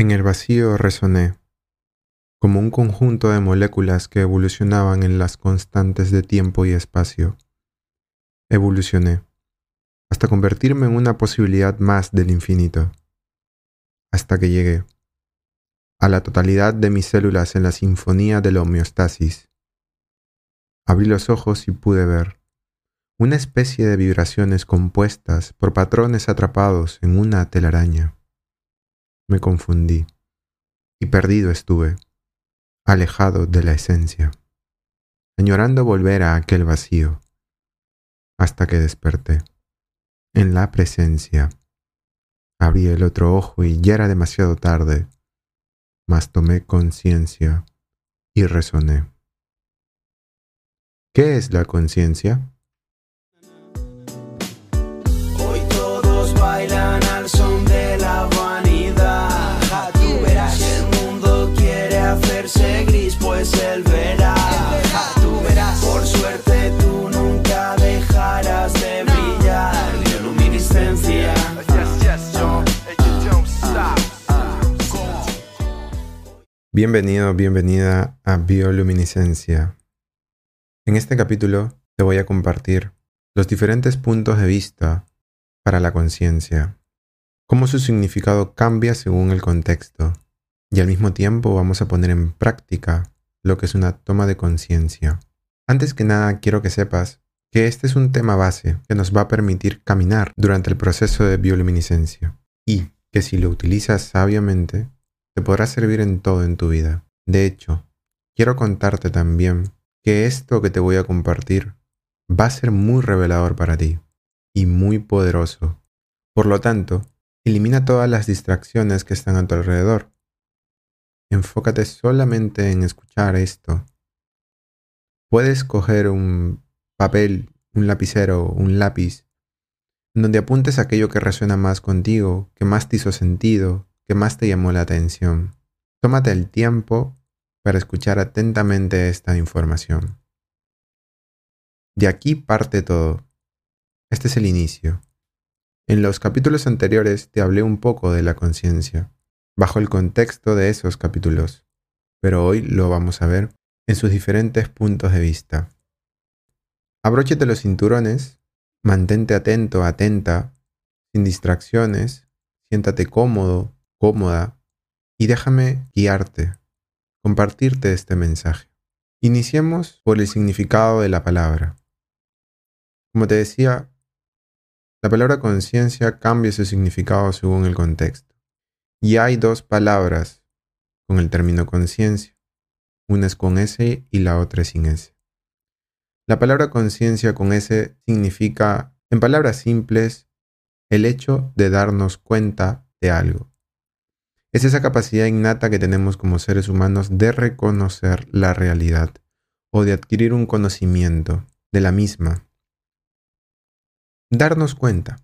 En el vacío resoné, como un conjunto de moléculas que evolucionaban en las constantes de tiempo y espacio. Evolucioné, hasta convertirme en una posibilidad más del infinito, hasta que llegué a la totalidad de mis células en la sinfonía de la homeostasis. Abrí los ojos y pude ver una especie de vibraciones compuestas por patrones atrapados en una telaraña me confundí y perdido estuve, alejado de la esencia, añorando volver a aquel vacío, hasta que desperté. En la presencia, abrí el otro ojo y ya era demasiado tarde, mas tomé conciencia y resoné. ¿Qué es la conciencia? Bienvenido, bienvenida a Bioluminiscencia. En este capítulo te voy a compartir los diferentes puntos de vista para la conciencia, cómo su significado cambia según el contexto, y al mismo tiempo vamos a poner en práctica lo que es una toma de conciencia. Antes que nada quiero que sepas que este es un tema base que nos va a permitir caminar durante el proceso de bioluminiscencia y que si lo utilizas sabiamente te podrá servir en todo en tu vida. De hecho, quiero contarte también que esto que te voy a compartir va a ser muy revelador para ti y muy poderoso. Por lo tanto, elimina todas las distracciones que están a tu alrededor. Enfócate solamente en escuchar esto. Puedes coger un papel, un lapicero, un lápiz, donde apuntes aquello que resuena más contigo, que más te hizo sentido, que más te llamó la atención. Tómate el tiempo para escuchar atentamente esta información. De aquí parte todo. Este es el inicio. En los capítulos anteriores te hablé un poco de la conciencia, bajo el contexto de esos capítulos, pero hoy lo vamos a ver en sus diferentes puntos de vista. Abróchate los cinturones, mantente atento, atenta, sin distracciones, siéntate cómodo, cómoda y déjame guiarte, compartirte este mensaje. Iniciemos por el significado de la palabra. Como te decía, la palabra conciencia cambia su significado según el contexto. Y hay dos palabras con el término conciencia. Una es con S y la otra es sin S. La palabra conciencia con S significa, en palabras simples, el hecho de darnos cuenta de algo. Es esa capacidad innata que tenemos como seres humanos de reconocer la realidad o de adquirir un conocimiento de la misma. Darnos cuenta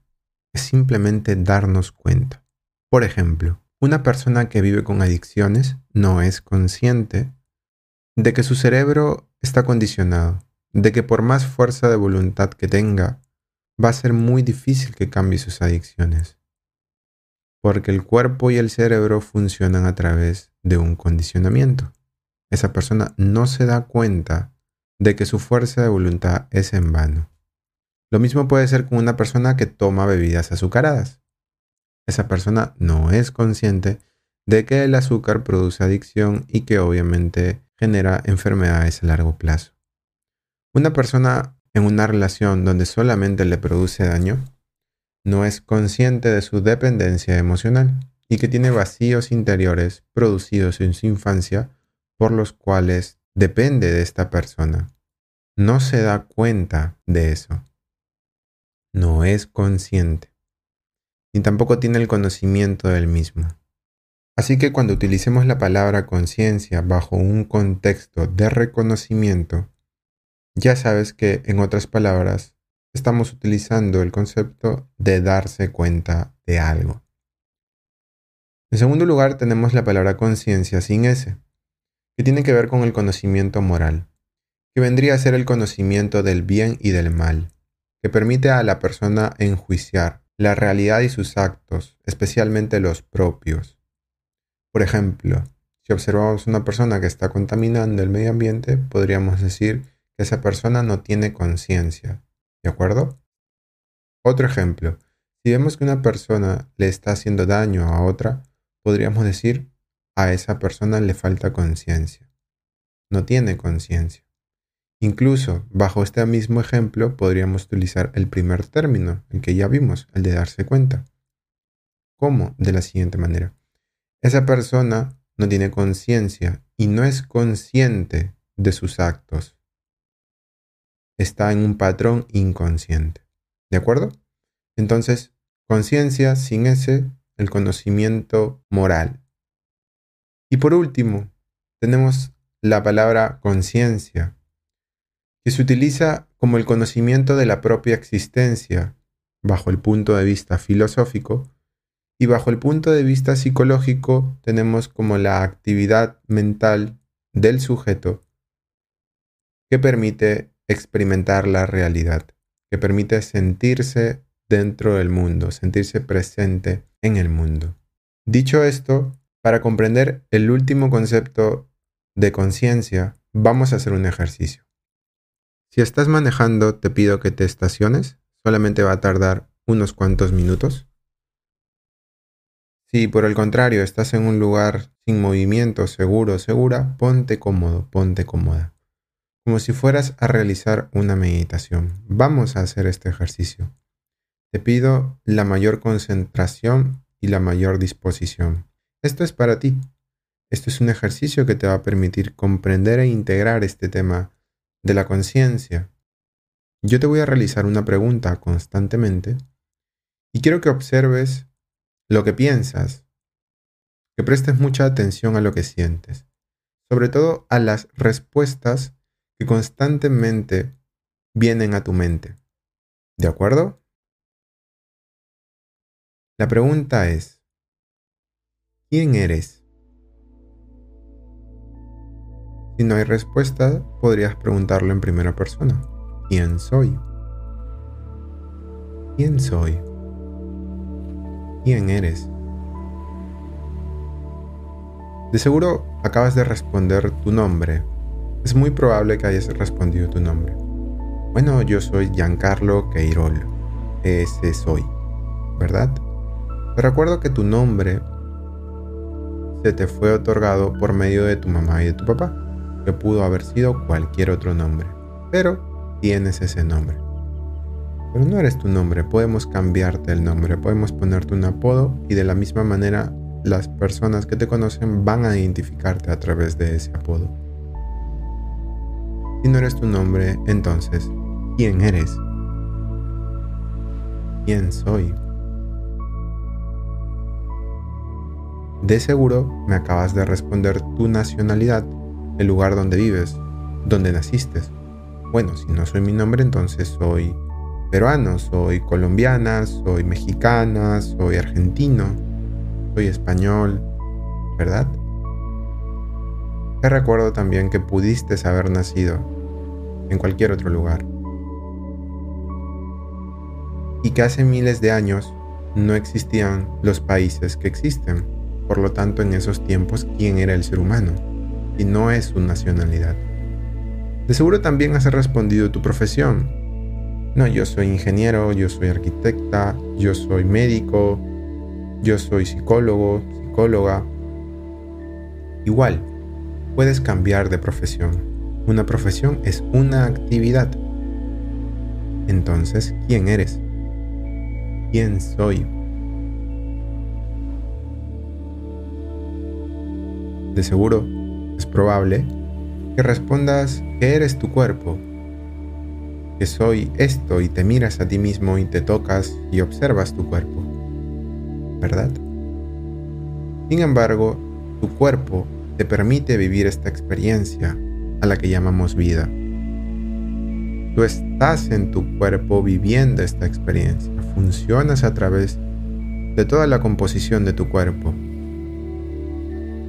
es simplemente darnos cuenta. Por ejemplo, una persona que vive con adicciones no es consciente de que su cerebro está condicionado, de que por más fuerza de voluntad que tenga, va a ser muy difícil que cambie sus adicciones porque el cuerpo y el cerebro funcionan a través de un condicionamiento. Esa persona no se da cuenta de que su fuerza de voluntad es en vano. Lo mismo puede ser con una persona que toma bebidas azucaradas. Esa persona no es consciente de que el azúcar produce adicción y que obviamente genera enfermedades a largo plazo. Una persona en una relación donde solamente le produce daño no es consciente de su dependencia emocional y que tiene vacíos interiores producidos en su infancia por los cuales depende de esta persona. No se da cuenta de eso. No es consciente. Ni tampoco tiene el conocimiento del mismo. Así que cuando utilicemos la palabra conciencia bajo un contexto de reconocimiento, ya sabes que, en otras palabras, estamos utilizando el concepto de darse cuenta de algo. En segundo lugar, tenemos la palabra conciencia sin S, que tiene que ver con el conocimiento moral, que vendría a ser el conocimiento del bien y del mal, que permite a la persona enjuiciar la realidad y sus actos, especialmente los propios. Por ejemplo, si observamos una persona que está contaminando el medio ambiente, podríamos decir que esa persona no tiene conciencia. ¿De acuerdo? Otro ejemplo, si vemos que una persona le está haciendo daño a otra, podríamos decir a esa persona le falta conciencia. No tiene conciencia. Incluso bajo este mismo ejemplo podríamos utilizar el primer término, el que ya vimos, el de darse cuenta. ¿Cómo? De la siguiente manera. Esa persona no tiene conciencia y no es consciente de sus actos. Está en un patrón inconsciente. ¿De acuerdo? Entonces, conciencia sin ese, el conocimiento moral. Y por último, tenemos la palabra conciencia, que se utiliza como el conocimiento de la propia existencia, bajo el punto de vista filosófico, y bajo el punto de vista psicológico tenemos como la actividad mental del sujeto que permite experimentar la realidad, que permite sentirse dentro del mundo, sentirse presente en el mundo. Dicho esto, para comprender el último concepto de conciencia, vamos a hacer un ejercicio. Si estás manejando, te pido que te estaciones, solamente va a tardar unos cuantos minutos. Si por el contrario estás en un lugar sin movimiento, seguro, segura, ponte cómodo, ponte cómoda. Como si fueras a realizar una meditación. Vamos a hacer este ejercicio. Te pido la mayor concentración y la mayor disposición. Esto es para ti. Esto es un ejercicio que te va a permitir comprender e integrar este tema de la conciencia. Yo te voy a realizar una pregunta constantemente y quiero que observes lo que piensas, que prestes mucha atención a lo que sientes, sobre todo a las respuestas que constantemente vienen a tu mente. ¿De acuerdo? La pregunta es, ¿quién eres? Si no hay respuesta, podrías preguntarlo en primera persona. ¿Quién soy? ¿Quién soy? ¿Quién eres? De seguro acabas de responder tu nombre. Es muy probable que hayas respondido tu nombre. Bueno, yo soy Giancarlo Queirol. Ese soy, ¿verdad? Te recuerdo que tu nombre se te fue otorgado por medio de tu mamá y de tu papá, que pudo haber sido cualquier otro nombre, pero tienes ese nombre. Pero no eres tu nombre, podemos cambiarte el nombre, podemos ponerte un apodo y de la misma manera las personas que te conocen van a identificarte a través de ese apodo. Si no eres tu nombre, entonces, ¿quién eres? ¿Quién soy? De seguro me acabas de responder tu nacionalidad, el lugar donde vives, donde naciste. Bueno, si no soy mi nombre, entonces soy peruano, soy colombiana, soy mexicana, soy argentino, soy español, ¿verdad? Te recuerdo también que pudiste haber nacido en cualquier otro lugar. Y que hace miles de años no existían los países que existen. Por lo tanto, en esos tiempos, ¿quién era el ser humano? Y no es su nacionalidad. De seguro también has respondido tu profesión. No, yo soy ingeniero, yo soy arquitecta, yo soy médico, yo soy psicólogo, psicóloga. Igual, puedes cambiar de profesión. Una profesión es una actividad. Entonces, ¿quién eres? ¿Quién soy? de seguro es probable que respondas que eres tu cuerpo, que soy esto y te miras a ti mismo y te tocas y observas tu cuerpo, ¿verdad? Sin embargo, tu cuerpo te permite vivir esta experiencia a la que llamamos vida. Tú estás en tu cuerpo viviendo esta experiencia, funcionas a través de toda la composición de tu cuerpo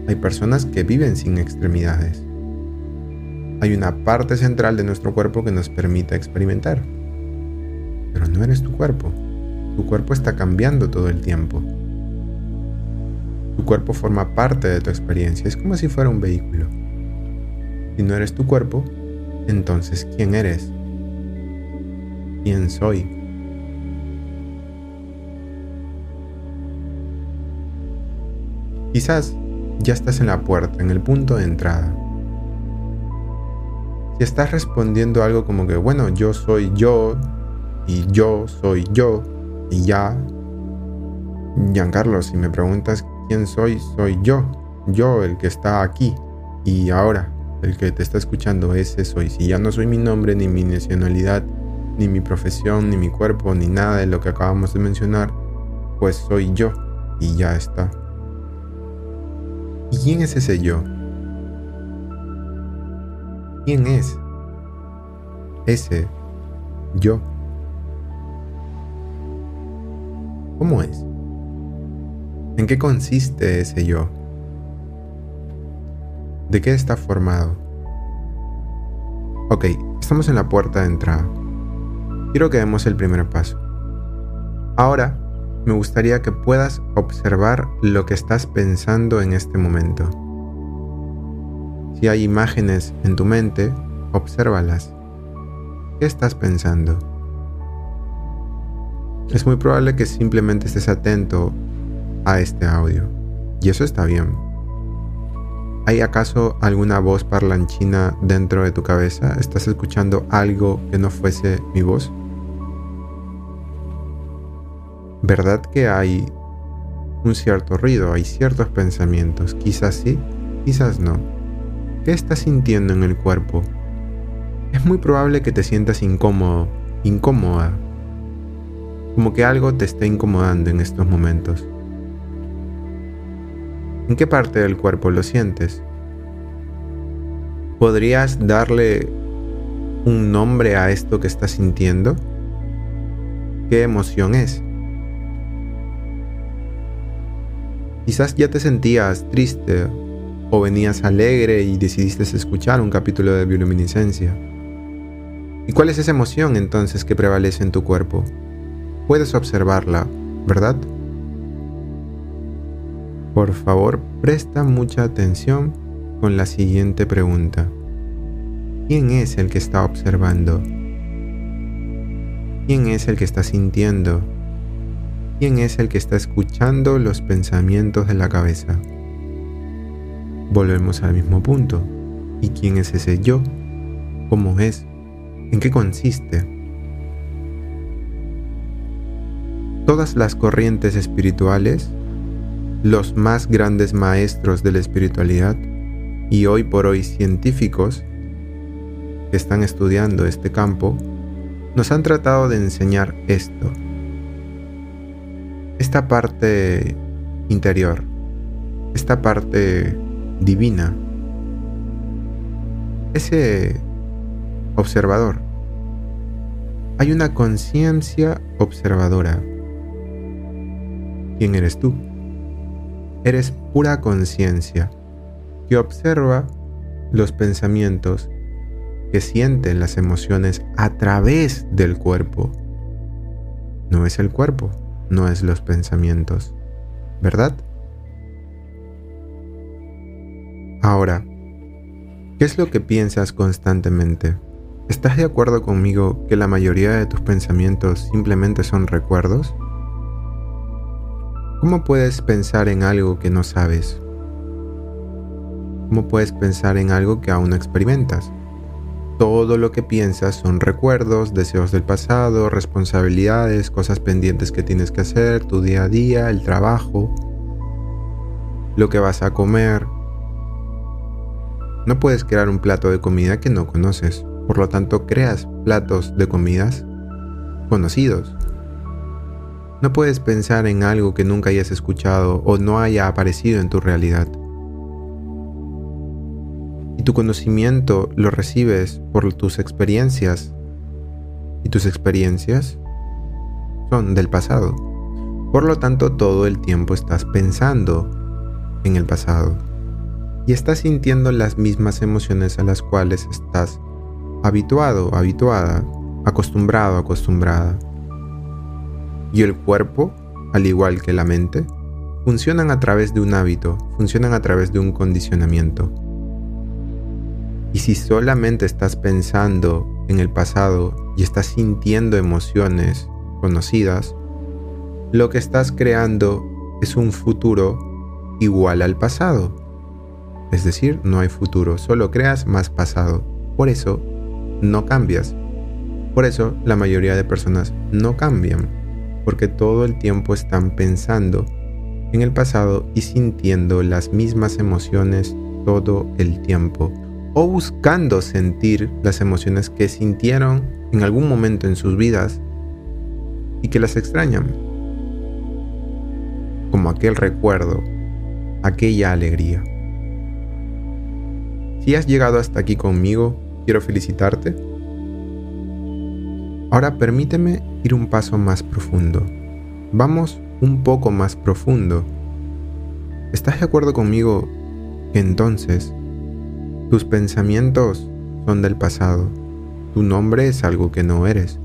hay personas que viven sin extremidades. Hay una parte central de nuestro cuerpo que nos permite experimentar. Pero no eres tu cuerpo. Tu cuerpo está cambiando todo el tiempo. Tu cuerpo forma parte de tu experiencia, es como si fuera un vehículo. Si no eres tu cuerpo, entonces ¿quién eres? ¿Quién soy? Quizás ya estás en la puerta, en el punto de entrada. Si estás respondiendo algo como que, bueno, yo soy yo y yo soy yo y ya, Giancarlo, si me preguntas quién soy, soy yo, yo el que está aquí y ahora, el que te está escuchando, ese soy. Si ya no soy mi nombre, ni mi nacionalidad, ni mi profesión, ni mi cuerpo, ni nada de lo que acabamos de mencionar, pues soy yo y ya está. ¿Y quién es ese yo? ¿Quién es ese yo? ¿Cómo es? ¿En qué consiste ese yo? ¿De qué está formado? Ok, estamos en la puerta de entrada. Quiero que demos el primer paso. Ahora me gustaría que puedas observar lo que estás pensando en este momento. Si hay imágenes en tu mente, obsérvalas. ¿Qué estás pensando? Es muy probable que simplemente estés atento a este audio. Y eso está bien. ¿Hay acaso alguna voz parlanchina dentro de tu cabeza? ¿Estás escuchando algo que no fuese mi voz? ¿Verdad que hay un cierto ruido, hay ciertos pensamientos? Quizás sí, quizás no. ¿Qué estás sintiendo en el cuerpo? Es muy probable que te sientas incómodo, incómoda, como que algo te está incomodando en estos momentos. ¿En qué parte del cuerpo lo sientes? ¿Podrías darle un nombre a esto que estás sintiendo? ¿Qué emoción es? Quizás ya te sentías triste o venías alegre y decidiste escuchar un capítulo de bioluminiscencia. ¿Y cuál es esa emoción entonces que prevalece en tu cuerpo? Puedes observarla, ¿verdad? Por favor, presta mucha atención con la siguiente pregunta. ¿Quién es el que está observando? ¿Quién es el que está sintiendo? ¿Quién es el que está escuchando los pensamientos de la cabeza? Volvemos al mismo punto. ¿Y quién es ese yo? ¿Cómo es? ¿En qué consiste? Todas las corrientes espirituales, los más grandes maestros de la espiritualidad y hoy por hoy científicos que están estudiando este campo, nos han tratado de enseñar esto esta parte interior, esta parte divina, ese observador. Hay una conciencia observadora. ¿Quién eres tú? Eres pura conciencia que observa los pensamientos, que sienten las emociones a través del cuerpo. No es el cuerpo, no es los pensamientos, ¿verdad? Ahora, ¿qué es lo que piensas constantemente? ¿Estás de acuerdo conmigo que la mayoría de tus pensamientos simplemente son recuerdos? ¿Cómo puedes pensar en algo que no sabes? ¿Cómo puedes pensar en algo que aún no experimentas? Todo lo que piensas son recuerdos, deseos del pasado, responsabilidades, cosas pendientes que tienes que hacer, tu día a día, el trabajo, lo que vas a comer. No puedes crear un plato de comida que no conoces, por lo tanto creas platos de comidas conocidos. No puedes pensar en algo que nunca hayas escuchado o no haya aparecido en tu realidad tu conocimiento lo recibes por tus experiencias y tus experiencias son del pasado. Por lo tanto, todo el tiempo estás pensando en el pasado y estás sintiendo las mismas emociones a las cuales estás habituado, habituada, acostumbrado, acostumbrada. Y el cuerpo, al igual que la mente, funcionan a través de un hábito, funcionan a través de un condicionamiento. Y si solamente estás pensando en el pasado y estás sintiendo emociones conocidas, lo que estás creando es un futuro igual al pasado. Es decir, no hay futuro, solo creas más pasado. Por eso, no cambias. Por eso, la mayoría de personas no cambian, porque todo el tiempo están pensando en el pasado y sintiendo las mismas emociones todo el tiempo o buscando sentir las emociones que sintieron en algún momento en sus vidas y que las extrañan. Como aquel recuerdo, aquella alegría. Si has llegado hasta aquí conmigo, quiero felicitarte. Ahora permíteme ir un paso más profundo. Vamos un poco más profundo. ¿Estás de acuerdo conmigo que entonces tus pensamientos son del pasado. Tu nombre es algo que no eres.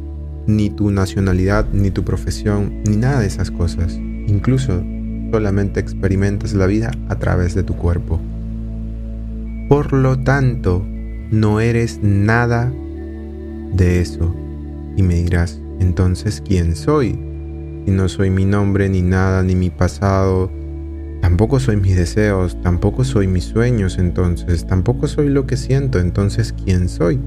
Ni tu nacionalidad, ni tu profesión, ni nada de esas cosas. Incluso solamente experimentas la vida a través de tu cuerpo. Por lo tanto, no eres nada de eso. Y me dirás, entonces, ¿quién soy? Si no soy mi nombre, ni nada, ni mi pasado, Tampoco soy mis deseos, tampoco soy mis sueños entonces, tampoco soy lo que siento, entonces ¿quién soy?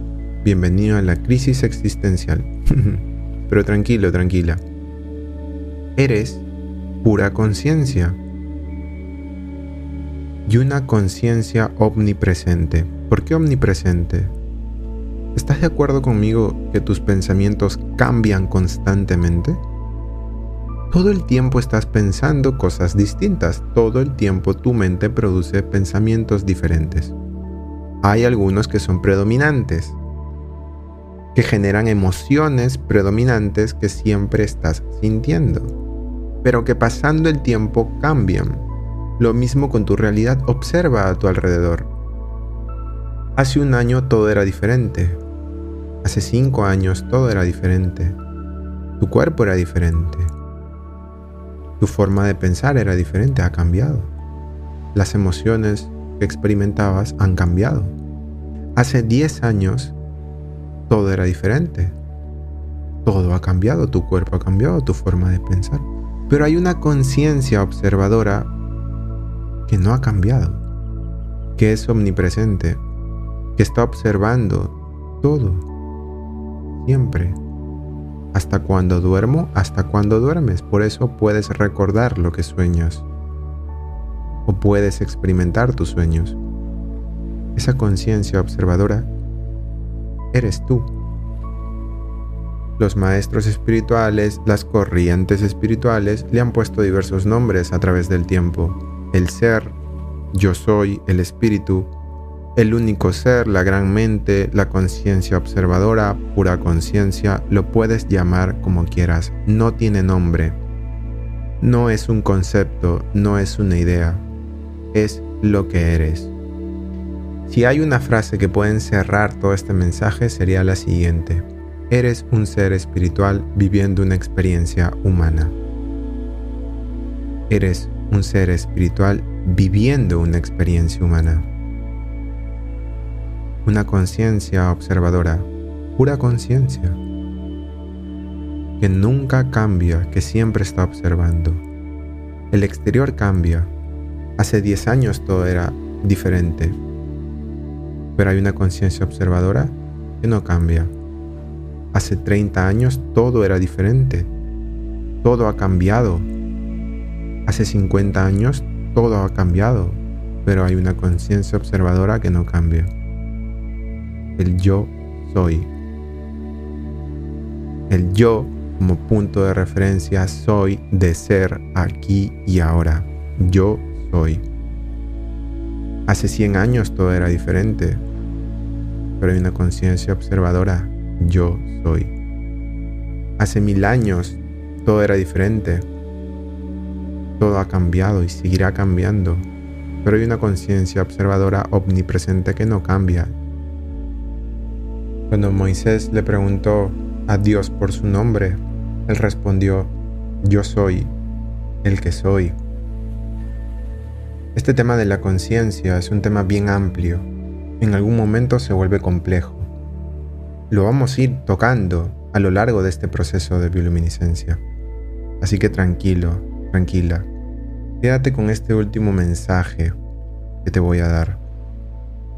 Bienvenido a la crisis existencial. Pero tranquilo, tranquila. Eres pura conciencia. Y una conciencia omnipresente. ¿Por qué omnipresente? ¿Estás de acuerdo conmigo que tus pensamientos cambian constantemente? Todo el tiempo estás pensando cosas distintas, todo el tiempo tu mente produce pensamientos diferentes. Hay algunos que son predominantes, que generan emociones predominantes que siempre estás sintiendo, pero que pasando el tiempo cambian. Lo mismo con tu realidad, observa a tu alrededor. Hace un año todo era diferente. Hace cinco años todo era diferente. Tu cuerpo era diferente. Tu forma de pensar era diferente, ha cambiado. Las emociones que experimentabas han cambiado. Hace 10 años todo era diferente. Todo ha cambiado, tu cuerpo ha cambiado, tu forma de pensar. Pero hay una conciencia observadora que no ha cambiado, que es omnipresente, que está observando todo, siempre hasta cuando duermo, hasta cuando duermes. Por eso puedes recordar lo que sueñas. O puedes experimentar tus sueños. Esa conciencia observadora eres tú. Los maestros espirituales, las corrientes espirituales le han puesto diversos nombres a través del tiempo. El ser, yo soy, el espíritu, el único ser, la gran mente, la conciencia observadora, pura conciencia, lo puedes llamar como quieras, no tiene nombre. No es un concepto, no es una idea, es lo que eres. Si hay una frase que puede encerrar todo este mensaje sería la siguiente. Eres un ser espiritual viviendo una experiencia humana. Eres un ser espiritual viviendo una experiencia humana una conciencia observadora, pura conciencia, que nunca cambia, que siempre está observando. El exterior cambia. Hace 10 años todo era diferente, pero hay una conciencia observadora que no cambia. Hace 30 años todo era diferente, todo ha cambiado. Hace 50 años todo ha cambiado, pero hay una conciencia observadora que no cambia el yo soy. El yo como punto de referencia soy de ser aquí y ahora. Yo soy. Hace 100 años todo era diferente, pero hay una conciencia observadora. Yo soy. Hace mil años todo era diferente. Todo ha cambiado y seguirá cambiando, pero hay una conciencia observadora omnipresente que no cambia cuando Moisés le preguntó a Dios por su nombre, él respondió, yo soy el que soy. Este tema de la conciencia es un tema bien amplio. En algún momento se vuelve complejo. Lo vamos a ir tocando a lo largo de este proceso de bioluminiscencia. Así que tranquilo, tranquila. Quédate con este último mensaje que te voy a dar.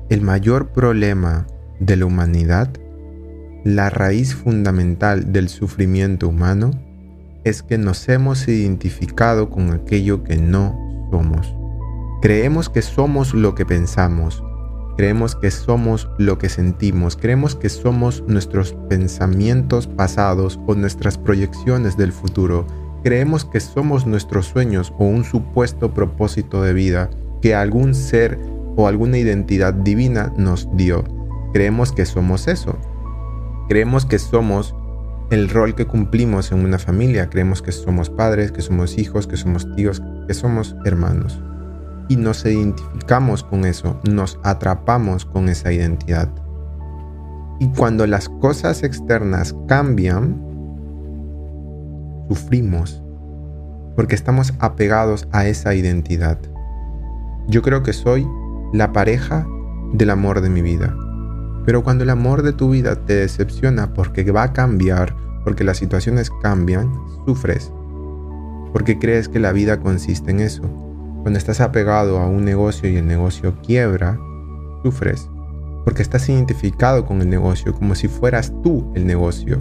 El mayor problema de la humanidad, la raíz fundamental del sufrimiento humano, es que nos hemos identificado con aquello que no somos. Creemos que somos lo que pensamos, creemos que somos lo que sentimos, creemos que somos nuestros pensamientos pasados o nuestras proyecciones del futuro, creemos que somos nuestros sueños o un supuesto propósito de vida que algún ser o alguna identidad divina nos dio. Creemos que somos eso. Creemos que somos el rol que cumplimos en una familia. Creemos que somos padres, que somos hijos, que somos tíos, que somos hermanos. Y nos identificamos con eso, nos atrapamos con esa identidad. Y cuando las cosas externas cambian, sufrimos porque estamos apegados a esa identidad. Yo creo que soy la pareja del amor de mi vida. Pero cuando el amor de tu vida te decepciona porque va a cambiar, porque las situaciones cambian, sufres. Porque crees que la vida consiste en eso. Cuando estás apegado a un negocio y el negocio quiebra, sufres. Porque estás identificado con el negocio como si fueras tú el negocio.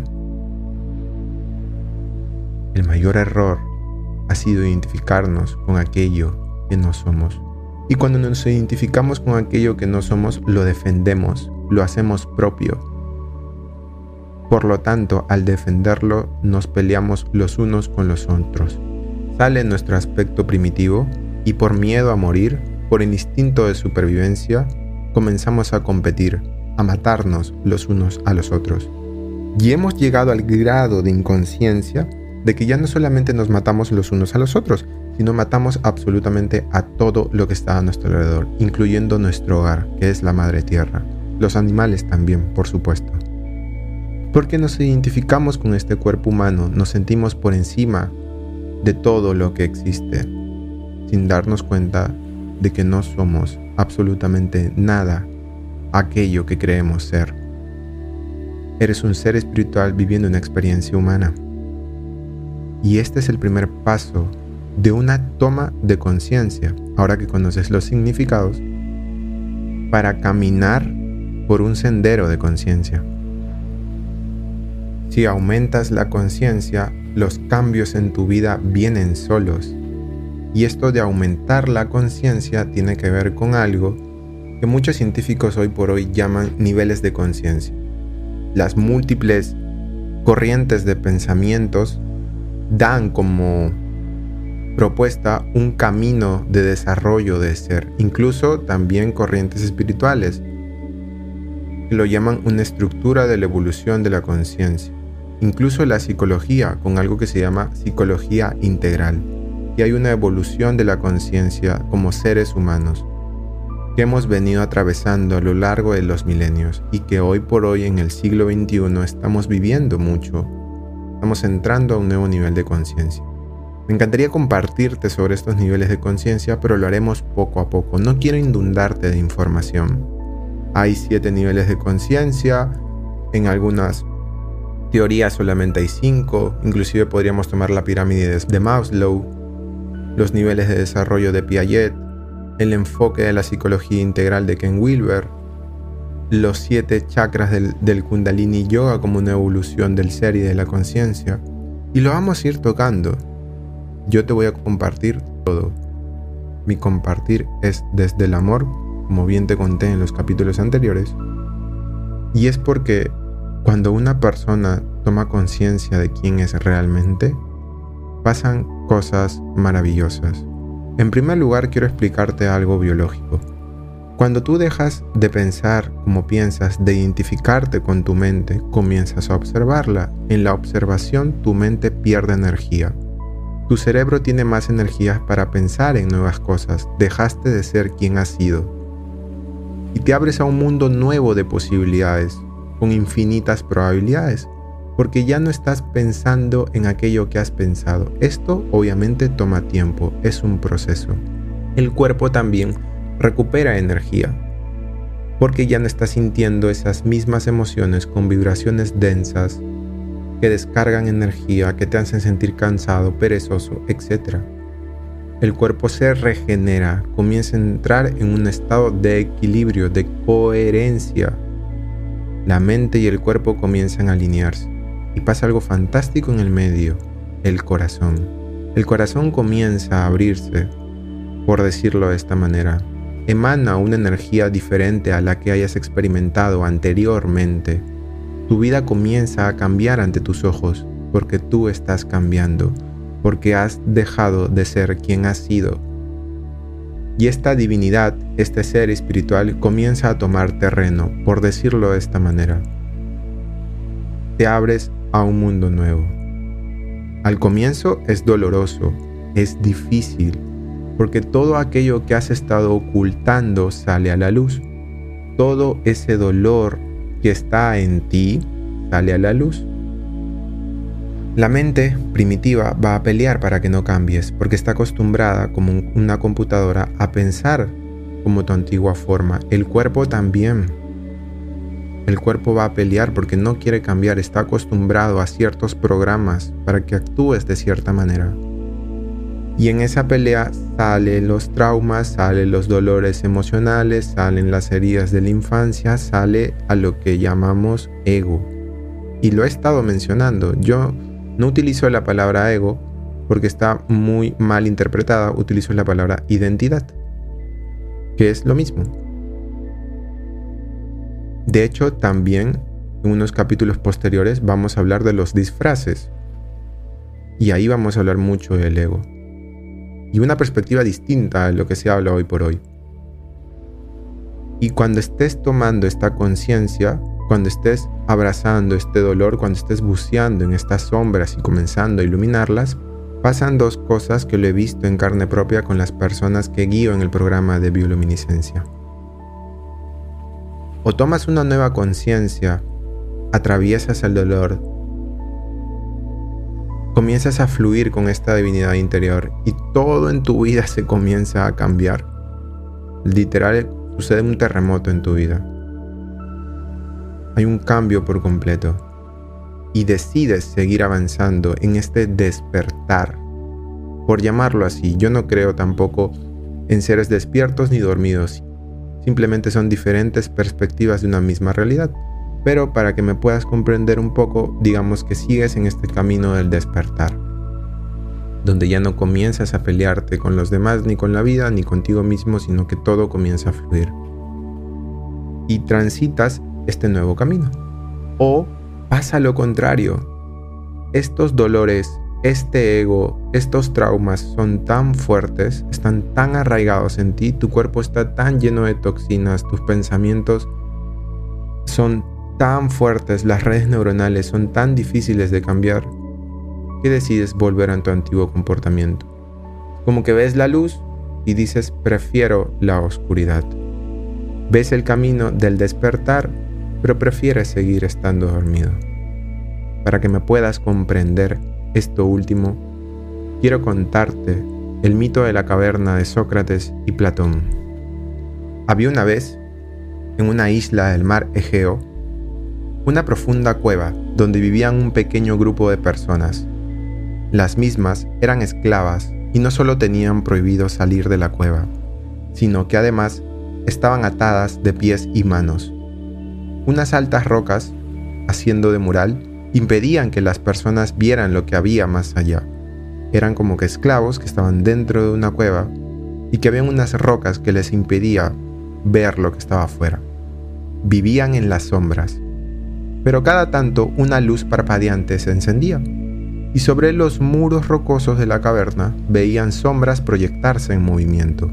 El mayor error ha sido identificarnos con aquello que no somos. Y cuando nos identificamos con aquello que no somos, lo defendemos, lo hacemos propio. Por lo tanto, al defenderlo, nos peleamos los unos con los otros. Sale nuestro aspecto primitivo y por miedo a morir, por el instinto de supervivencia, comenzamos a competir, a matarnos los unos a los otros. Y hemos llegado al grado de inconsciencia de que ya no solamente nos matamos los unos a los otros, sino matamos absolutamente a todo lo que está a nuestro alrededor, incluyendo nuestro hogar, que es la madre tierra. Los animales también, por supuesto. Porque nos identificamos con este cuerpo humano, nos sentimos por encima de todo lo que existe, sin darnos cuenta de que no somos absolutamente nada aquello que creemos ser. Eres un ser espiritual viviendo una experiencia humana. Y este es el primer paso de una toma de conciencia, ahora que conoces los significados, para caminar por un sendero de conciencia. Si aumentas la conciencia, los cambios en tu vida vienen solos. Y esto de aumentar la conciencia tiene que ver con algo que muchos científicos hoy por hoy llaman niveles de conciencia. Las múltiples corrientes de pensamientos dan como propuesta un camino de desarrollo de ser, incluso también corrientes espirituales, lo llaman una estructura de la evolución de la conciencia, incluso la psicología con algo que se llama psicología integral, y hay una evolución de la conciencia como seres humanos que hemos venido atravesando a lo largo de los milenios y que hoy por hoy en el siglo XXI estamos viviendo mucho, estamos entrando a un nuevo nivel de conciencia. Me encantaría compartirte sobre estos niveles de conciencia, pero lo haremos poco a poco. No quiero inundarte de información. Hay siete niveles de conciencia, en algunas teorías solamente hay cinco, inclusive podríamos tomar la pirámide de Maslow, los niveles de desarrollo de Piaget, el enfoque de la psicología integral de Ken Wilber, los siete chakras del, del Kundalini Yoga como una evolución del ser y de la conciencia. Y lo vamos a ir tocando. Yo te voy a compartir todo. Mi compartir es desde el amor, como bien te conté en los capítulos anteriores. Y es porque cuando una persona toma conciencia de quién es realmente, pasan cosas maravillosas. En primer lugar, quiero explicarte algo biológico. Cuando tú dejas de pensar como piensas, de identificarte con tu mente, comienzas a observarla. En la observación tu mente pierde energía. Tu cerebro tiene más energía para pensar en nuevas cosas, dejaste de ser quien has sido. Y te abres a un mundo nuevo de posibilidades, con infinitas probabilidades, porque ya no estás pensando en aquello que has pensado. Esto obviamente toma tiempo, es un proceso. el cuerpo también recupera energía, porque ya no está sintiendo esas mismas emociones con vibraciones densas que descargan energía, que te hacen sentir cansado, perezoso, etc. El cuerpo se regenera, comienza a entrar en un estado de equilibrio, de coherencia. La mente y el cuerpo comienzan a alinearse y pasa algo fantástico en el medio, el corazón. El corazón comienza a abrirse, por decirlo de esta manera. Emana una energía diferente a la que hayas experimentado anteriormente tu vida comienza a cambiar ante tus ojos porque tú estás cambiando, porque has dejado de ser quien has sido. Y esta divinidad, este ser espiritual, comienza a tomar terreno, por decirlo de esta manera. Te abres a un mundo nuevo. Al comienzo es doloroso, es difícil, porque todo aquello que has estado ocultando sale a la luz. Todo ese dolor que está en ti sale a la luz. La mente primitiva va a pelear para que no cambies, porque está acostumbrada como una computadora a pensar como tu antigua forma. El cuerpo también. El cuerpo va a pelear porque no quiere cambiar, está acostumbrado a ciertos programas para que actúes de cierta manera. Y en esa pelea salen los traumas, salen los dolores emocionales, salen las heridas de la infancia, sale a lo que llamamos ego. Y lo he estado mencionando. Yo no utilizo la palabra ego porque está muy mal interpretada. Utilizo la palabra identidad, que es lo mismo. De hecho, también en unos capítulos posteriores vamos a hablar de los disfraces. Y ahí vamos a hablar mucho del ego y una perspectiva distinta a lo que se habla hoy por hoy. Y cuando estés tomando esta conciencia, cuando estés abrazando este dolor, cuando estés buceando en estas sombras y comenzando a iluminarlas, pasan dos cosas que lo he visto en carne propia con las personas que guío en el programa de bioluminiscencia. O tomas una nueva conciencia, atraviesas el dolor, comienzas a fluir con esta divinidad interior y todo en tu vida se comienza a cambiar. Literal, sucede un terremoto en tu vida. Hay un cambio por completo y decides seguir avanzando en este despertar. Por llamarlo así, yo no creo tampoco en seres despiertos ni dormidos. Simplemente son diferentes perspectivas de una misma realidad pero para que me puedas comprender un poco, digamos que sigues en este camino del despertar, donde ya no comienzas a pelearte con los demás, ni con la vida, ni contigo mismo, sino que todo comienza a fluir. Y transitas este nuevo camino. O pasa lo contrario. Estos dolores, este ego, estos traumas son tan fuertes, están tan arraigados en ti, tu cuerpo está tan lleno de toxinas, tus pensamientos son tan fuertes, las redes neuronales son tan difíciles de cambiar, que decides volver a tu antiguo comportamiento. Como que ves la luz y dices, prefiero la oscuridad. Ves el camino del despertar, pero prefieres seguir estando dormido. Para que me puedas comprender esto último, quiero contarte el mito de la caverna de Sócrates y Platón. Había una vez, en una isla del mar Egeo, una profunda cueva donde vivían un pequeño grupo de personas. Las mismas eran esclavas y no solo tenían prohibido salir de la cueva, sino que además estaban atadas de pies y manos. Unas altas rocas, haciendo de mural, impedían que las personas vieran lo que había más allá. Eran como que esclavos que estaban dentro de una cueva y que habían unas rocas que les impedía ver lo que estaba afuera. Vivían en las sombras pero cada tanto una luz parpadeante se encendía, y sobre los muros rocosos de la caverna veían sombras proyectarse en movimiento.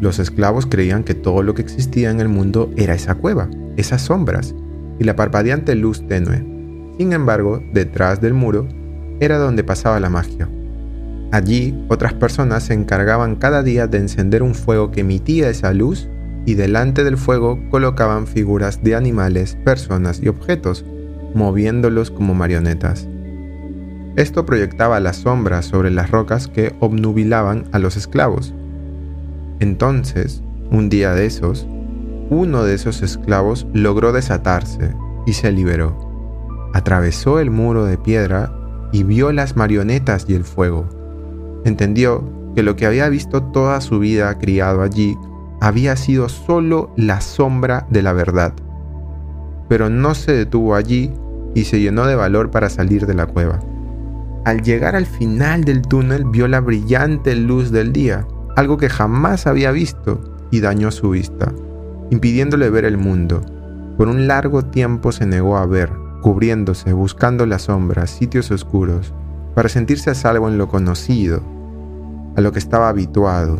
Los esclavos creían que todo lo que existía en el mundo era esa cueva, esas sombras, y la parpadeante luz tenue. Sin embargo, detrás del muro era donde pasaba la magia. Allí, otras personas se encargaban cada día de encender un fuego que emitía esa luz y delante del fuego colocaban figuras de animales, personas y objetos, moviéndolos como marionetas. Esto proyectaba las sombras sobre las rocas que obnubilaban a los esclavos. Entonces, un día de esos, uno de esos esclavos logró desatarse y se liberó. Atravesó el muro de piedra y vio las marionetas y el fuego. Entendió que lo que había visto toda su vida criado allí había sido solo la sombra de la verdad. Pero no se detuvo allí y se llenó de valor para salir de la cueva. Al llegar al final del túnel vio la brillante luz del día, algo que jamás había visto, y dañó su vista, impidiéndole ver el mundo. Por un largo tiempo se negó a ver, cubriéndose, buscando las sombras, sitios oscuros, para sentirse a salvo en lo conocido, a lo que estaba habituado.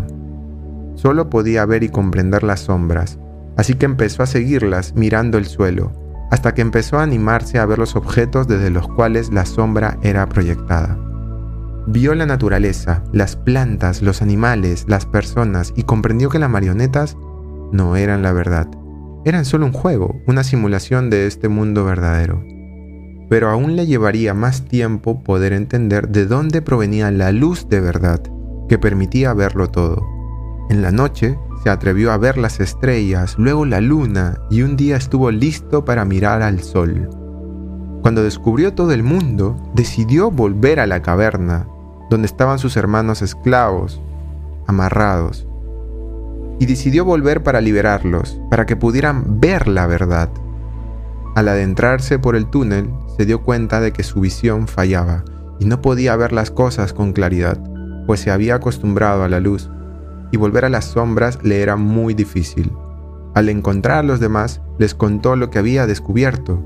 Solo podía ver y comprender las sombras, así que empezó a seguirlas mirando el suelo, hasta que empezó a animarse a ver los objetos desde los cuales la sombra era proyectada. Vio la naturaleza, las plantas, los animales, las personas y comprendió que las marionetas no eran la verdad. Eran solo un juego, una simulación de este mundo verdadero. Pero aún le llevaría más tiempo poder entender de dónde provenía la luz de verdad que permitía verlo todo. En la noche se atrevió a ver las estrellas, luego la luna y un día estuvo listo para mirar al sol. Cuando descubrió todo el mundo, decidió volver a la caverna, donde estaban sus hermanos esclavos, amarrados, y decidió volver para liberarlos, para que pudieran ver la verdad. Al adentrarse por el túnel, se dio cuenta de que su visión fallaba y no podía ver las cosas con claridad, pues se había acostumbrado a la luz y volver a las sombras le era muy difícil. Al encontrar a los demás, les contó lo que había descubierto.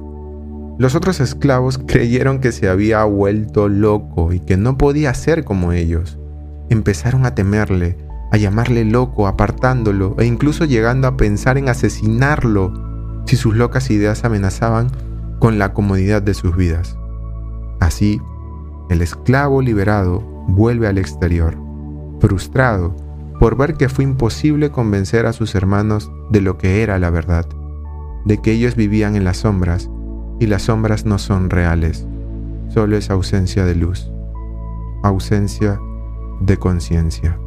Los otros esclavos creyeron que se había vuelto loco y que no podía ser como ellos. Empezaron a temerle, a llamarle loco, apartándolo e incluso llegando a pensar en asesinarlo si sus locas ideas amenazaban con la comodidad de sus vidas. Así, el esclavo liberado vuelve al exterior, frustrado por ver que fue imposible convencer a sus hermanos de lo que era la verdad, de que ellos vivían en las sombras y las sombras no son reales, solo es ausencia de luz, ausencia de conciencia.